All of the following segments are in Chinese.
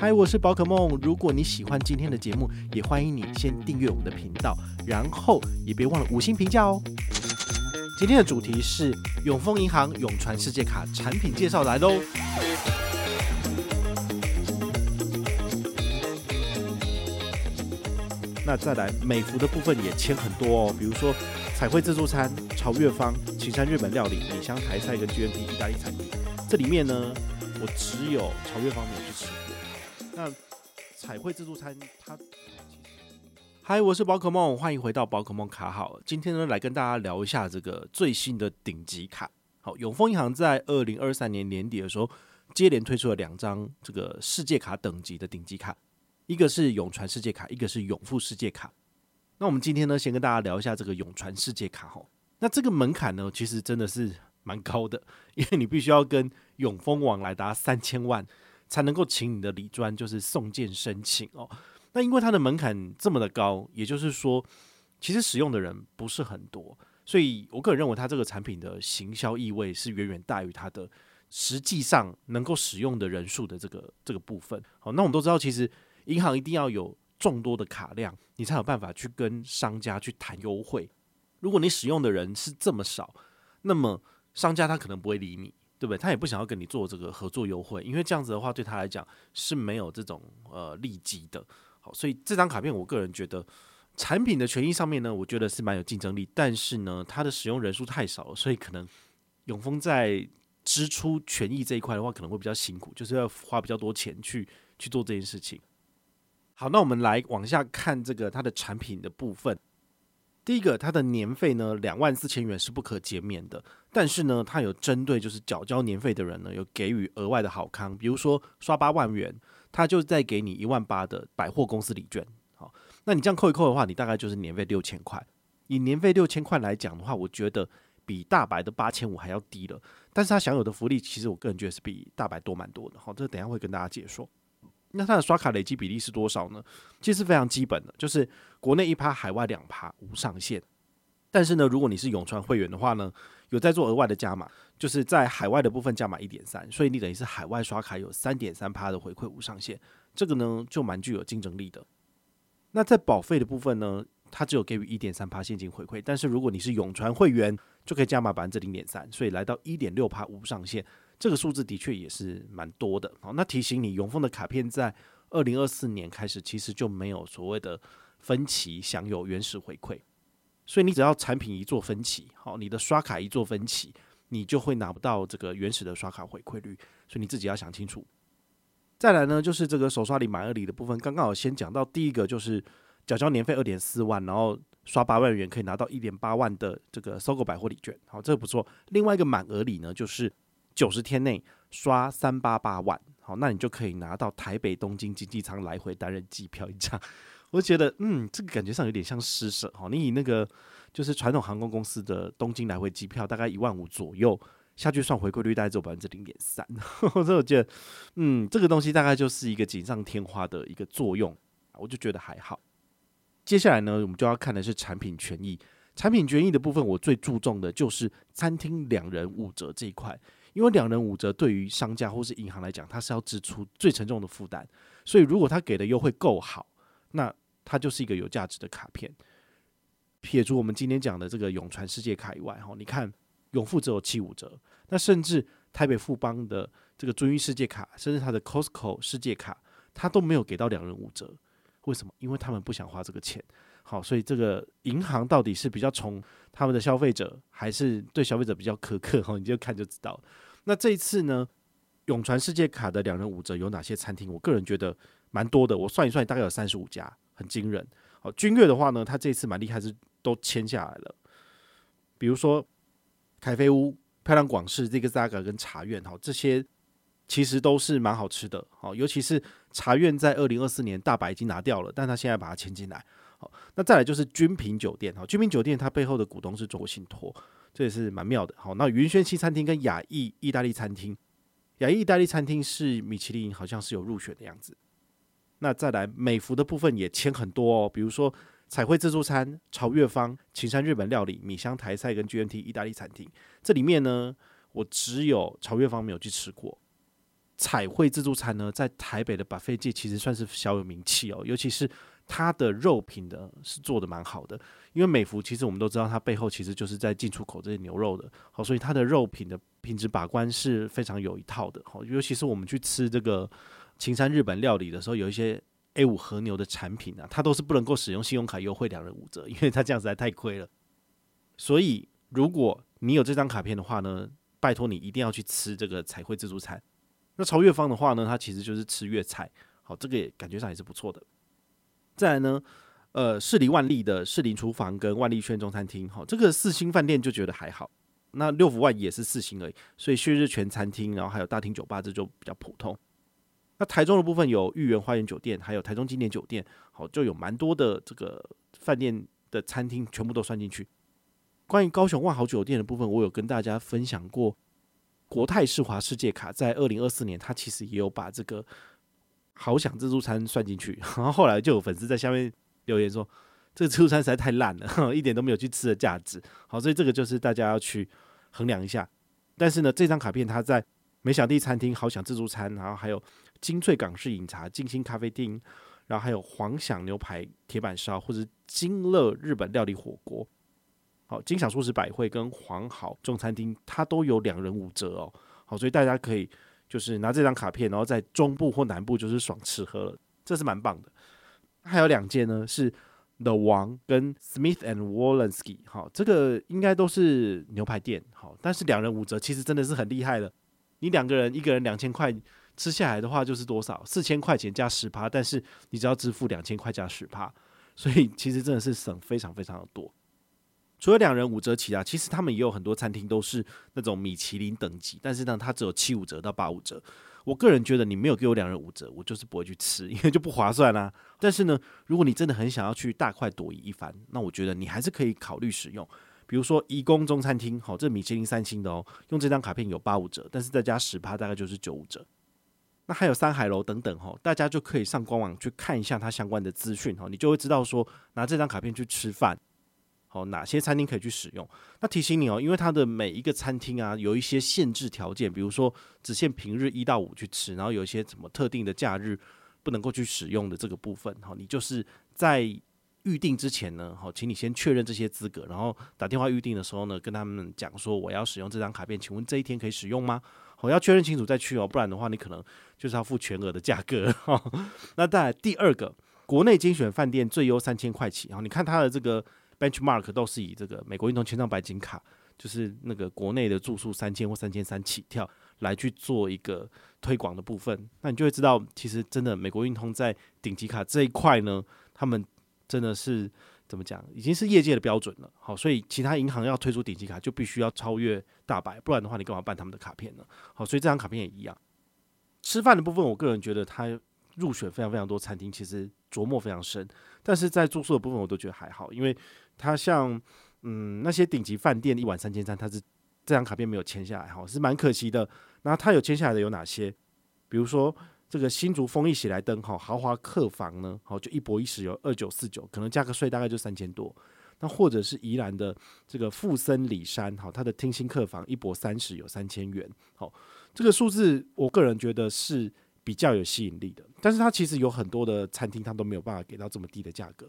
嗨，我是宝可梦。如果你喜欢今天的节目，也欢迎你先订阅我们的频道，然后也别忘了五星评价哦。今天的主题是永丰银行永传世界卡产品介绍来喽。那再来美服的部分也签很多哦，比如说彩绘自助餐、朝月坊、青山日本料理、米香台菜跟 GNP 意大利餐厅。这里面呢，我只有朝月坊没有去吃。那彩绘自助餐它，嗨，我是宝可梦，欢迎回到宝可梦卡好。今天呢，来跟大家聊一下这个最新的顶级卡。好，永丰银行在二零二三年年底的时候，接连推出了两张这个世界卡等级的顶级卡。一个是永传世界卡，一个是永富世界卡。那我们今天呢，先跟大家聊一下这个永传世界卡哈。那这个门槛呢，其实真的是蛮高的，因为你必须要跟永丰往来达三千万，才能够请你的理专就是送件申请哦。那因为它的门槛这么的高，也就是说，其实使用的人不是很多，所以我个人认为它这个产品的行销意味是远远大于它的实际上能够使用的人数的这个这个部分。好，那我们都知道，其实。银行一定要有众多的卡量，你才有办法去跟商家去谈优惠。如果你使用的人是这么少，那么商家他可能不会理你，对不对？他也不想要跟你做这个合作优惠，因为这样子的话对他来讲是没有这种呃利基的。好，所以这张卡片我个人觉得产品的权益上面呢，我觉得是蛮有竞争力，但是呢，它的使用人数太少了，所以可能永丰在支出权益这一块的话，可能会比较辛苦，就是要花比较多钱去去做这件事情。好，那我们来往下看这个它的产品的部分。第一个，它的年费呢，两万四千元是不可减免的，但是呢，它有针对就是缴交年费的人呢，有给予额外的好康，比如说刷八万元，它就再给你一万八的百货公司礼券。好，那你这样扣一扣的话，你大概就是年费六千块。以年费六千块来讲的话，我觉得比大白的八千五还要低了。但是它享有的福利，其实我个人觉得是比大白多蛮多的。好，这等下会跟大家解说。那它的刷卡累积比例是多少呢？其实非常基本的，就是国内一趴，海外两趴，无上限。但是呢，如果你是永传会员的话呢，有在做额外的加码，就是在海外的部分加码一点三，所以你等于是海外刷卡有三点三趴的回馈无上限，这个呢就蛮具有竞争力的。那在保费的部分呢，它只有给予一点三趴现金回馈，但是如果你是永传会员，就可以加码百分之零点三，所以来到一点六趴无上限。这个数字的确也是蛮多的。好，那提醒你，永丰的卡片在二零二四年开始，其实就没有所谓的分期享有原始回馈，所以你只要产品一做分期，好，你的刷卡一做分期，你就会拿不到这个原始的刷卡回馈率，所以你自己要想清楚。再来呢，就是这个首刷礼满二礼的部分，刚刚我先讲到第一个就是缴交年费二点四万，然后刷八万元可以拿到一点八万的这个搜狗百货礼券，好，这个不错。另外一个满额礼呢，就是。九十天内刷三八八万，好，那你就可以拿到台北东京经济舱来回单人机票一张。我觉得，嗯，这个感觉上有点像施舍哈。你以那个就是传统航空公司的东京来回机票，大概一万五左右下去算，回馈率大概只有百分之零点三。所 以我觉得，嗯，这个东西大概就是一个锦上添花的一个作用，我就觉得还好。接下来呢，我们就要看的是产品权益。产品权益的部分，我最注重的就是餐厅两人五折这一块。因为两人五折对于商家或是银行来讲，它是要支出最沉重的负担，所以如果他给的优惠够好，那它就是一个有价值的卡片。撇除我们今天讲的这个永传世界卡以外，哈，你看永富只有七五折，那甚至台北富邦的这个尊誉世界卡，甚至它的 Costco 世界卡，它都没有给到两人五折。为什么？因为他们不想花这个钱。好，所以这个银行到底是比较宠他们的消费者，还是对消费者比较苛刻？哈，你就看就知道。那这一次呢，永传世界卡的两人五折有哪些餐厅？我个人觉得蛮多的，我算一算，大概有三十五家，很惊人。好，君悦的话呢，它这次蛮厉害，是都签下来了。比如说凯菲屋、漂亮广式、这个 Zaga 跟茶苑，哈，这些其实都是蛮好吃的。好，尤其是茶苑在二零二四年大白已经拿掉了，但他现在把它签进来。那再来就是君品酒店，哈，君品酒店它背后的股东是中国信托，这也是蛮妙的。好，那云轩西餐厅跟雅逸意大利餐厅，雅逸意大利餐厅是米其林好像是有入选的样子。那再来美服的部分也签很多哦，比如说彩绘自助餐、朝月坊、青山日本料理、米香台菜跟 GNT 意大利餐厅，这里面呢，我只有朝月坊没有去吃过。彩绘自助餐呢，在台北的 buffet 界其实算是小有名气哦，尤其是它的肉品的是做的蛮好的。因为美孚其实我们都知道，它背后其实就是在进出口这些牛肉的，好，所以它的肉品的品质把关是非常有一套的。好，尤其是我们去吃这个青山日本料理的时候，有一些 A 五和牛的产品啊，它都是不能够使用信用卡优惠两人五折，因为它这样实在太亏了。所以如果你有这张卡片的话呢，拜托你一定要去吃这个彩绘自助餐。那朝月方的话呢，它其实就是吃粤菜，好，这个也感觉上也是不错的。再来呢，呃，士林万丽的士林厨房跟万丽轩中餐厅，好，这个四星饭店就觉得还好。那六福万也是四星而已，所以旭日全餐厅，然后还有大厅酒吧，这就比较普通。那台中的部分有御园花园酒店，还有台中经典酒店，好，就有蛮多的这个饭店的餐厅全部都算进去。关于高雄万豪酒店的部分，我有跟大家分享过。国泰世华世界卡在二零二四年，它其实也有把这个好想自助餐算进去，然后后来就有粉丝在下面留言说，这个自助餐实在太烂了，一点都没有去吃的价值。好，所以这个就是大家要去衡量一下。但是呢，这张卡片它在美享地餐厅好想自助餐，然后还有精粹港式饮茶、静心咖啡厅，然后还有黄享牛排铁板烧或者金乐日本料理火锅。好，金享素食百汇跟黄好中餐厅，它都有两人五折哦。好，所以大家可以就是拿这张卡片，然后在中部或南部就是爽吃喝了，这是蛮棒的。还有两间呢，是 The 王跟 Smith and Wollensky。好，这个应该都是牛排店。好，但是两人五折其实真的是很厉害了。你两个人一个人两千块吃下来的话，就是多少？四千块钱加十趴，但是你只要支付两千块加十趴，所以其实真的是省非常非常的多。除了两人五折起啊，其实他们也有很多餐厅都是那种米其林等级，但是呢，它只有七五折到八五折。我个人觉得你没有给我两人五折，我就是不会去吃，因为就不划算啦、但是呢，如果你真的很想要去大快朵颐一番，那我觉得你还是可以考虑使用，比如说颐宫中餐厅，好，这米其林三星的哦，用这张卡片有八五折，但是再加十趴大概就是九五折。那还有三海楼等等哈，大家就可以上官网去看一下它相关的资讯哈，你就会知道说拿这张卡片去吃饭。好，哪些餐厅可以去使用？那提醒你哦，因为它的每一个餐厅啊，有一些限制条件，比如说只限平日一到五去吃，然后有一些什么特定的假日不能够去使用的这个部分。好，你就是在预定之前呢，好，请你先确认这些资格，然后打电话预定的时候呢，跟他们讲说我要使用这张卡片，请问这一天可以使用吗？好，要确认清楚再去哦，不然的话你可能就是要付全额的价格。那再来第二个，国内精选饭店最优三千块起，然后你看它的这个。Benchmark 都是以这个美国运通千帐白金卡，就是那个国内的住宿三千或三千三起跳来去做一个推广的部分，那你就会知道，其实真的美国运通在顶级卡这一块呢，他们真的是怎么讲，已经是业界的标准了。好，所以其他银行要推出顶级卡，就必须要超越大白，不然的话，你干嘛办他们的卡片呢？好，所以这张卡片也一样。吃饭的部分，我个人觉得它入选非常非常多餐厅，其实琢磨非常深，但是在住宿的部分，我都觉得还好，因为。它像嗯那些顶级饭店一晚三千三，它是这张卡片没有签下来哈，是蛮可惜的。那它有签下来的有哪些？比如说这个新竹丰益喜来登哈豪华客房呢，好就一博一食有二九四九，可能加个税大概就三千多。那或者是宜兰的这个富森里山哈，它的厅新客房一博三十有三千元，好这个数字我个人觉得是比较有吸引力的。但是它其实有很多的餐厅，它都没有办法给到这么低的价格。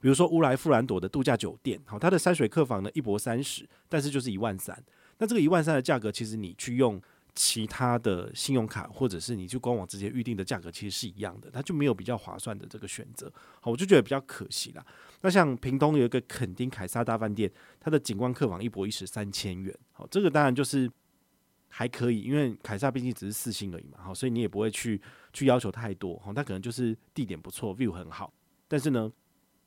比如说乌来富兰朵的度假酒店，好，它的山水客房呢一泊三十，但是就是一万三。那这个一万三的价格，其实你去用其他的信用卡，或者是你去官网直接预定的价格，其实是一样的，它就没有比较划算的这个选择。好，我就觉得比较可惜啦。那像屏东有一个垦丁凯撒大饭店，它的景观客房一泊一十三千元，好，这个当然就是还可以，因为凯撒毕竟只是四星而已嘛，好，所以你也不会去去要求太多，哈，它可能就是地点不错，view 很好，但是呢。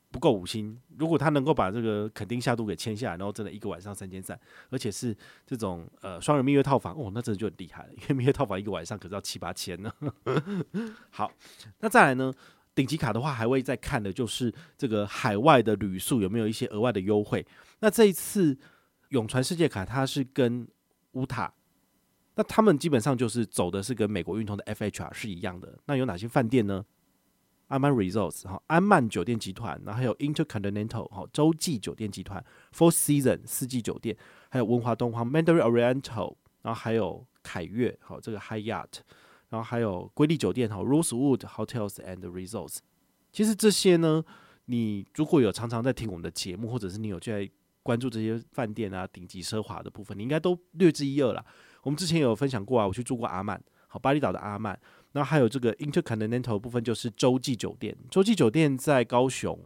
不够五星，如果他能够把这个肯定下都给签下来，然后真的一个晚上三千三，而且是这种呃双人蜜月套房，哦，那真的就很厉害了，因为蜜月套房一个晚上可是要七八千呢。好，那再来呢，顶级卡的话，还会再看的就是这个海外的旅宿有没有一些额外的优惠。那这一次永传世界卡它是跟乌塔，那他们基本上就是走的是跟美国运通的 FHR 是一样的。那有哪些饭店呢？安曼 Resorts 哈，安曼酒店集团，然后还有 Intercontinental 哈，洲际酒店集团，Four Seasons 四季酒店，还有文华东方 Mandarin Oriental，然后还有凯悦，好这个 Hyatt，然后还有瑰丽酒店哈，Rosewood Hotels and Resorts。其实这些呢，你如果有常常在听我们的节目，或者是你有在关注这些饭店啊、顶级奢华的部分，你应该都略知一二啦。我们之前有分享过啊，我去住过阿曼，好，巴厘岛的阿曼。然后还有这个 Intercontinental 部分，就是洲际酒店。洲际酒店在高雄，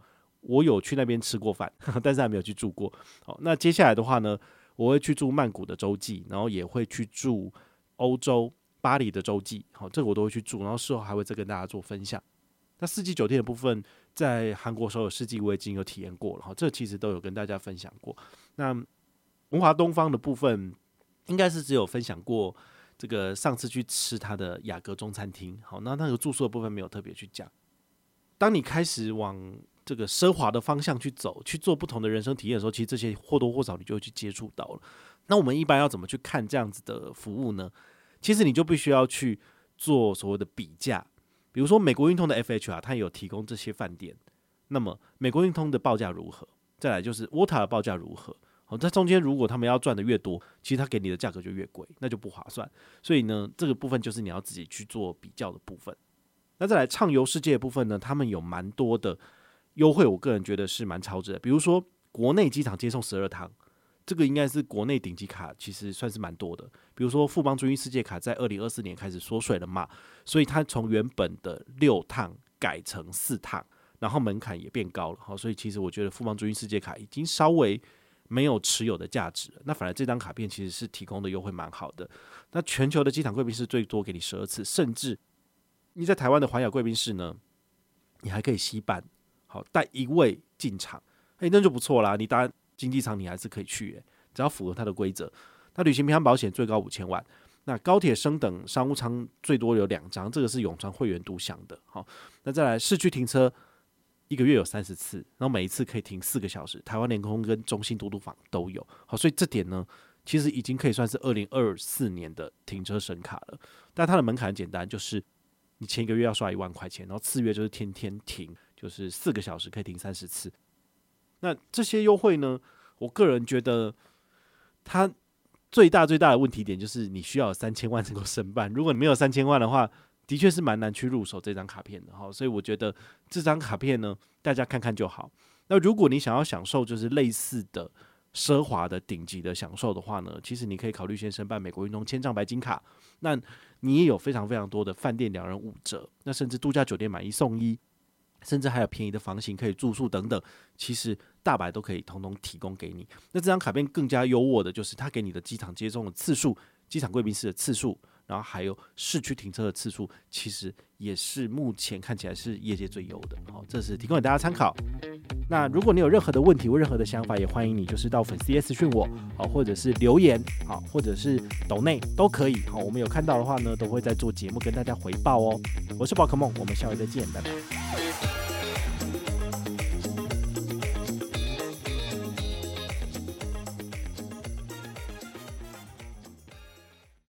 我有去那边吃过饭，但是还没有去住过。好，那接下来的话呢，我会去住曼谷的洲际，然后也会去住欧洲巴黎的洲际。好，这个我都会去住，然后事后还会再跟大家做分享。那四季酒店的部分，在韩国首尔四季我已经有体验过了，哈，这其实都有跟大家分享过。那文华东方的部分，应该是只有分享过。这个上次去吃他的雅阁中餐厅，好，那那个住宿的部分没有特别去讲。当你开始往这个奢华的方向去走，去做不同的人生体验的时候，其实这些或多或少你就会去接触到了。那我们一般要怎么去看这样子的服务呢？其实你就必须要去做所谓的比价，比如说美国运通的 FHR，它有提供这些饭店，那么美国运通的报价如何？再来就是 WATA 的报价如何？在中间，如果他们要赚的越多，其实他给你的价格就越贵，那就不划算。所以呢，这个部分就是你要自己去做比较的部分。那再来畅游世界的部分呢，他们有蛮多的优惠，我个人觉得是蛮超值的。比如说，国内机场接送十二趟，这个应该是国内顶级卡，其实算是蛮多的。比如说富邦君悦世界卡在二零二四年开始缩水了嘛，所以它从原本的六趟改成四趟，然后门槛也变高了。好，所以其实我觉得富邦君悦世界卡已经稍微。没有持有的价值，那反而这张卡片其实是提供的优惠蛮好的。那全球的机场贵宾室最多给你十二次，甚至你在台湾的环亚贵宾室呢，你还可以携伴，好带一位进场，诶，那就不错啦。你搭经济舱你还是可以去，诶，只要符合它的规则。那旅行平安保险最高五千万，那高铁升等商务舱最多有两张，这个是永传会员独享的。好，那再来市区停车。一个月有三十次，然后每一次可以停四个小时。台湾联空跟中信嘟嘟房都有，好，所以这点呢，其实已经可以算是二零二四年的停车神卡了。但它的门槛很简单，就是你前一个月要刷一万块钱，然后次月就是天天停，就是四个小时可以停三十次。那这些优惠呢，我个人觉得它最大最大的问题点就是你需要三千万才能够申办。如果你没有三千万的话，的确是蛮难去入手这张卡片的哈，所以我觉得这张卡片呢，大家看看就好。那如果你想要享受就是类似的奢华的顶级的享受的话呢，其实你可以考虑先申办美国运通千帐白金卡，那你也有非常非常多的饭店两人五折，那甚至度假酒店买一送一，甚至还有便宜的房型可以住宿等等，其实大白都可以统统提供给你。那这张卡片更加优渥的就是它给你的机场接送的次数，机场贵宾室的次数。然后还有市区停车的次数，其实也是目前看起来是业界最优的。好，这是提供给大家参考。那如果你有任何的问题或任何的想法，也欢迎你就是到粉丝页私讯我，好，或者是留言，好，或者是抖内都可以。好，我们有看到的话呢，都会在做节目跟大家回报哦。我是宝可梦，我们下回再见，拜拜。